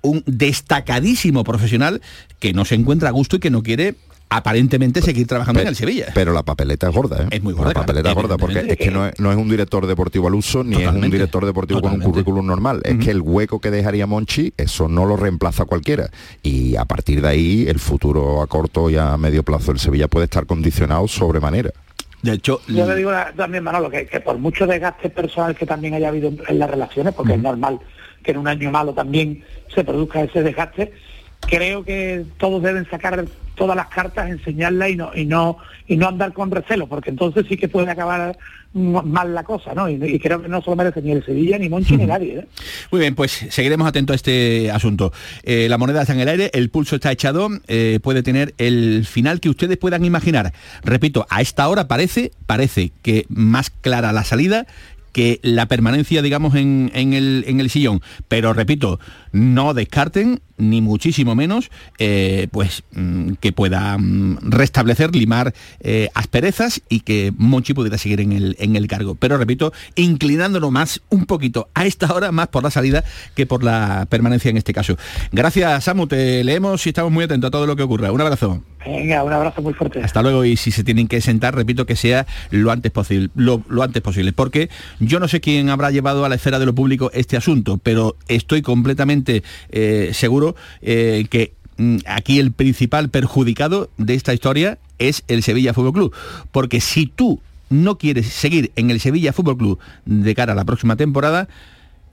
un destacadísimo profesional que no se encuentra a gusto y que no quiere aparentemente seguir trabajando en el Sevilla. Pero la papeleta es gorda, ¿eh? Es muy gorda, La papeleta es gorda, porque es que no es, no es un director deportivo al uso, ni es un director deportivo con un currículum normal. Es que el hueco que dejaría Monchi, eso no lo reemplaza cualquiera. Y a partir de ahí, el futuro a corto y a medio plazo del Sevilla puede estar condicionado sobremanera. De hecho, Yo le digo también, Manolo, que, que por mucho desgaste personal que también haya habido en, en las relaciones, porque es normal que en un año malo también se produzca ese desgaste, creo que todos deben sacar todas las cartas, enseñarlas y no y no y no andar con recelo, porque entonces sí que puede acabar mal la cosa, ¿no? Y, y creo que no se lo merece ni el Sevilla, ni Monchi, ni nadie. ¿eh? Muy bien, pues seguiremos atentos a este asunto. Eh, la moneda está en el aire, el pulso está echado, eh, puede tener el final que ustedes puedan imaginar. Repito, a esta hora parece, parece que más clara la salida que la permanencia, digamos, en, en el, en el sillón. Pero repito, no descarten, ni muchísimo menos, eh, pues mm, que pueda mm, restablecer, limar eh, asperezas y que Monchi pudiera seguir en el, en el cargo. Pero repito, inclinándonos más un poquito a esta hora, más por la salida que por la permanencia en este caso. Gracias, Samu, te leemos y estamos muy atentos a todo lo que ocurra. Un abrazo. Venga, un abrazo muy fuerte. Hasta luego y si se tienen que sentar, repito que sea lo antes posible, lo, lo antes posible, porque yo no sé quién habrá llevado a la esfera de lo público este asunto, pero estoy completamente eh, seguro eh, que mm, aquí el principal perjudicado de esta historia es el Sevilla Fútbol Club, porque si tú no quieres seguir en el Sevilla Fútbol Club de cara a la próxima temporada,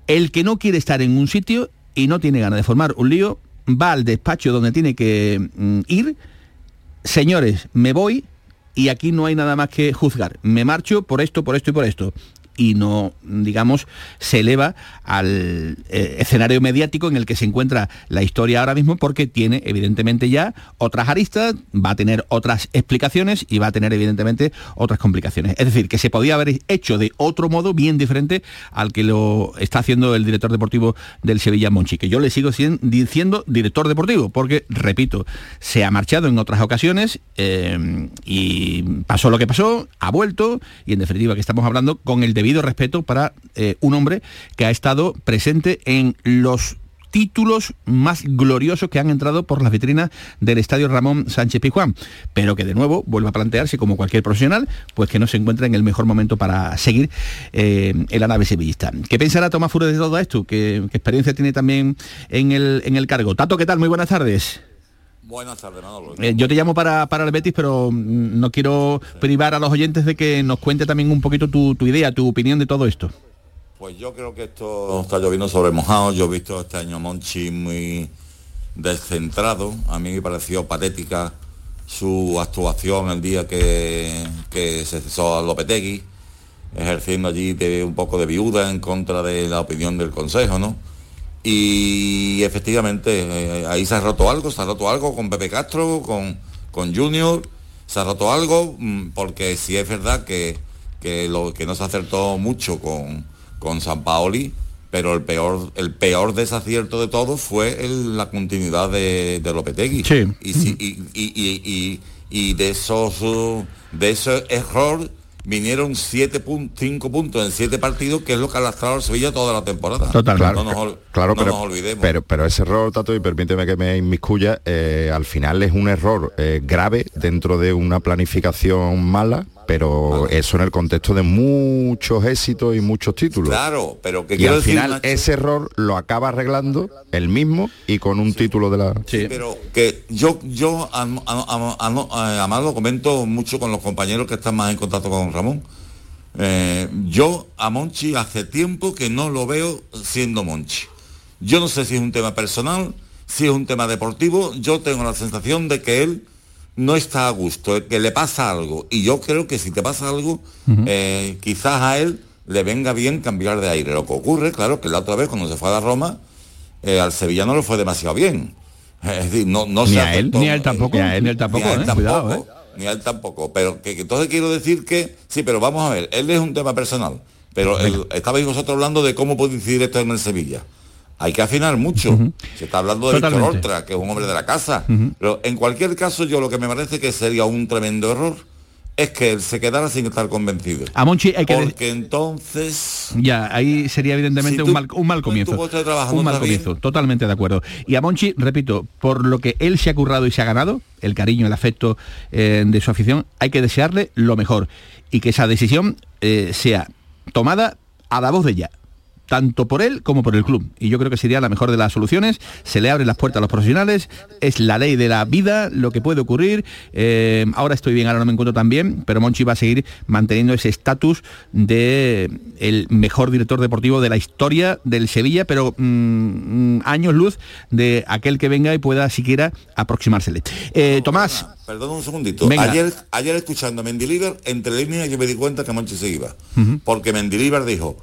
el que no quiere estar en un sitio y no tiene ganas de formar un lío, va al despacho donde tiene que mm, ir, señores, me voy y aquí no hay nada más que juzgar. Me marcho por esto, por esto y por esto. Y no, digamos, se eleva al eh, escenario mediático en el que se encuentra la historia ahora mismo porque tiene evidentemente ya otras aristas, va a tener otras explicaciones y va a tener evidentemente otras complicaciones. Es decir, que se podía haber hecho de otro modo bien diferente al que lo está haciendo el director deportivo del Sevilla Monchi, que yo le sigo diciendo director deportivo, porque, repito, se ha marchado en otras ocasiones eh, y pasó lo que pasó, ha vuelto y en definitiva que estamos hablando con el debido respeto para eh, un hombre que ha estado presente en los títulos más gloriosos que han entrado por las vitrinas del estadio Ramón Sánchez Pizjuán, pero que de nuevo vuelve a plantearse como cualquier profesional, pues que no se encuentra en el mejor momento para seguir eh, en la nave sevillista. ¿Qué pensará Tomás Fure de todo esto? ¿Qué, qué experiencia tiene también en el, en el cargo? Tato, ¿qué tal? Muy buenas tardes. Buenas tardes, Manolo. Eh, yo te llamo para, para el Betis, pero mm, no quiero privar a los oyentes de que nos cuente también un poquito tu, tu idea, tu opinión de todo esto. Pues yo creo que esto está lloviendo sobre mojado. Yo he visto este año Monchi muy descentrado. A mí me pareció patética su actuación el día que, que se cesó a Lopetegui, ejerciendo allí de un poco de viuda en contra de la opinión del Consejo, ¿no? Y efectivamente eh, ahí se ha roto algo, se ha roto algo con Pepe Castro, con, con Junior, se ha roto algo, mm, porque sí es verdad que, que lo que no se acertó mucho con, con San Paoli, pero el peor, el peor desacierto de todo fue el- la continuidad de, de Lopetegui. Sí. Y, si- y, de esos de ese error vinieron siete pun- cinco puntos en siete partidos, que es lo que ha lastrado al Sevilla toda la temporada. Claro, No nos, claro, no pero, nos olvidemos. pero, pero ese error, Tato, y permíteme que me inmiscuya, eh, al final es un error eh, grave dentro de una planificación mala, pero eso en el contexto de muchos éxitos y muchos títulos. Claro, pero que y al decir, final Nacho, ese error lo acaba arreglando él mismo y con un título de la... pero que yo yo a, a- a- a- no- a- además lo comento mucho con los compañeros que están más en contacto con Ramón. Eh, yo a Monchi hace tiempo que no lo veo siendo Monchi. Yo no sé si es un tema personal, si es un tema deportivo, yo tengo la sensación de que él no está a gusto, que le pasa algo. Y yo creo que si te pasa algo, eh, quizás a él le venga bien cambiar de aire. Lo que ocurre, claro, que la otra vez cuando se fue a la Roma, eh, al Sevilla no le fue demasiado bien. [laughs] Es decir, no, no Ni se a él, ni a él tampoco, Ni a ni él tampoco, ni a él eh, cuidado, eh. ni a él tampoco. Pero que, que entonces quiero decir que, sí, pero vamos a ver, él es un tema personal. Pero el- estabais vosotros hablando de cómo puede incidir esto en el Sevilla. Hay que afinar mucho. Se está hablando de Víctor Totalmente. Oltra, que es un hombre de la casa. Pero en cualquier caso, yo lo que me parece que sería un tremendo error es que él se quedara sin estar convencido. A Monchi hay que... Porque entonces Ya, ahí sería evidentemente Si un, mal, un mal comienzo. no un mal bien. comienzo, totalmente de acuerdo. Y a Monchi, repito, por lo que él se ha currado y se ha ganado, el cariño, el afecto eh, de su afición, hay que desearle lo mejor. Y que esa decisión eh, sea tomada a la voz de ya tanto por él como por el club. Y yo creo que sería la mejor de las soluciones. Se le abren las puertas a los profesionales. Es la ley de la vida, lo que puede ocurrir. Eh, ahora estoy bien, ahora no me encuentro tan bien, pero Monchi va a seguir manteniendo ese estatus de el mejor director deportivo de la historia del Sevilla, pero mm, mm, años luz de aquel que venga y pueda siquiera aproximársele. Eh, Tomás, Perdón un segundito. Venga. Ayer, ayer escuchando a Mendilibar, entre líneas yo me di cuenta que Monchi se iba. Ujú. Porque Mendilibar dijo,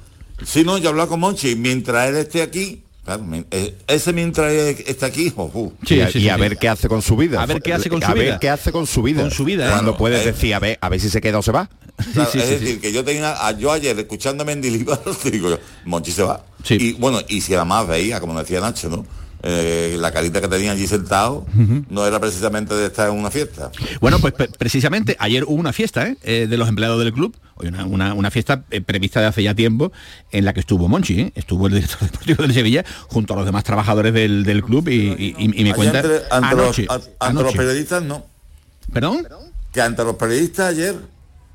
si no, yo hablaba con Monchi, mientras él esté aquí, claro, me- eh, ese mientras él esté aquí, ojú. y a, y a ver qué hace con su vida. A ver qué hace con a su ver vida. qué hace con su vida. Con su vida, ¿eh? Cuando Claro, puedes eh. decir, a ver, a ver si se queda o se va. Claro, es decir, que yo tenía, a- yo ayer escuchando a Mendilibar, [laughs] digo yo, Monchi se va. Y bueno, y si además veía, como decía Nacho, ¿no? Eh, la carita que tenía allí sentado no era precisamente de estar en una fiesta. Bueno, pues pre- precisamente ayer hubo una fiesta ¿eh? Eh, de los empleados del club, Hoy una, una- una fiesta eh, prevista de hace ya tiempo en la que estuvo Monchi, estuvo el director [laughs] deportivo del Sevilla junto a los demás trabajadores del, del club y, y- y- y me cuenta ante, ante los- a- ante los periodistas no. ¿Perdón? Que ante los periodistas ayer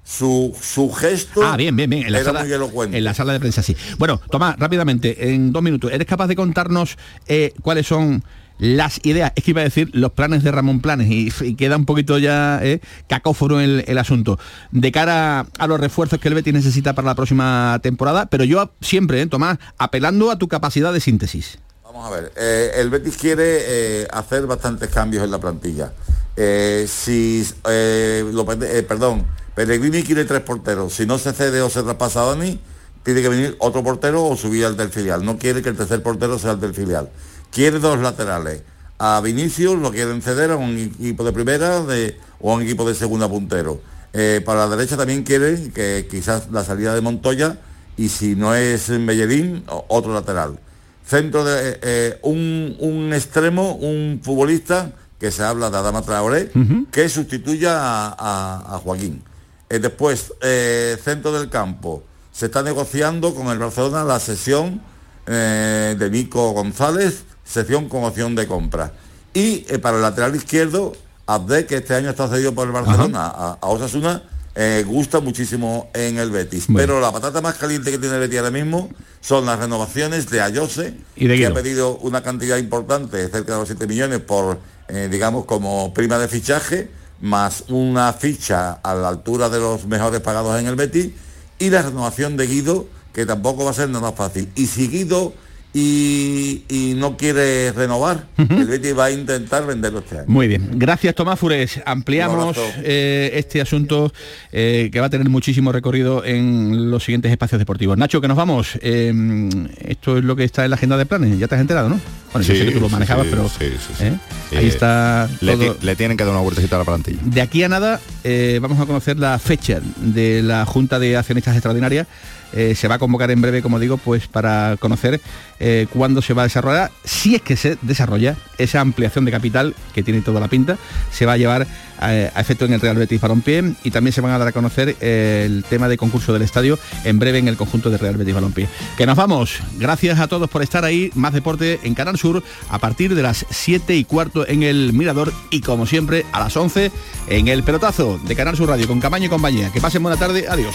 su, su gesto Ah, bien, bien, bien. En la, era sala, muy elocuente. en la sala de prensa, sí. Bueno, Tomás, rápidamente, en dos minutos, ¿eres capaz de contarnos eh, cuáles son las ideas? Es que iba a decir los planes de Ramón Planes y, y queda un poquito ya eh, cacófono el, el asunto. De cara a los refuerzos que el Betis necesita para la próxima temporada, pero yo siempre, eh, Tomás, apelando a tu capacidad de síntesis. Vamos a ver, eh, el Betis quiere eh, hacer bastantes cambios en la plantilla. Eh, si, eh, perdón, Pellegrini quiere tres porteros. Si no se cede o se traspasa a Dani, tiene que venir otro portero o subir al del filial. No quiere que el tercer portero sea el del filial. Quiere dos laterales. A Vinicius lo quieren ceder a un equipo de primera de, o a un equipo de segunda puntero. Eh, para la derecha también quiere que quizás la salida de Montoya y si no es Bellerín, otro lateral centro de eh, un, un extremo, un futbolista que se habla de Adama Traoré, que sustituya a, a- a Joaquín. Eh, después, eh, centro del campo, se está negociando con el Barcelona la sesión eh, de Nico González, sesión con opción de compra. Y para el lateral izquierdo, Abde, que este año está cedido por el Barcelona a, a Osasuna, eh, gusta muchísimo en el Betis. Pero la patata más caliente que tiene el Betis ahora mismo son las renovaciones de Ayose, Y de que ha pedido una cantidad importante, cerca de los 7 millones, por, eh, digamos, como prima de fichaje, más una ficha a la altura de los mejores pagados en el Betis, y la renovación de Guido, que tampoco va a ser nada fácil. Y si Guido y, y no quiere renovar, el Betis va a intentar venderlo este año. Muy bien, gracias Tomás Fures. Ampliamos eh, este asunto eh, que va a tener muchísimo recorrido en los siguientes espacios deportivos. Nacho, que nos vamos. Eh, esto es lo que está en la agenda de planes. Ya te has enterado, ¿no? Bueno, yo sé que tú lo manejabas, sí, pero sí, sí, sí. ¿eh? ahí Eh, está Le, todo. ti- le tienen que dar una vueltecita a la plantilla. De aquí a nada eh, vamos a conocer la fecha de la Junta de Accionistas Extraordinarias. Eh, se va a convocar en breve, como digo, pues para conocer eh, cuándo se va a desarrollar, si es que se desarrolla esa ampliación de capital que tiene toda la pinta, se va a llevar eh, a efecto en el Real Betis Balompié y también se van a dar a conocer el tema de concurso del estadio en breve en el conjunto de Real Betis Balompié. Que nos vamos. Gracias a todos por estar ahí. Más deporte en Canal Sur a partir de las 7 y cuarto en el Mirador y como siempre a las 11 en el pelotazo de Canal Sur Radio con Camaño y compañía. Que pasen buena tarde. Adiós.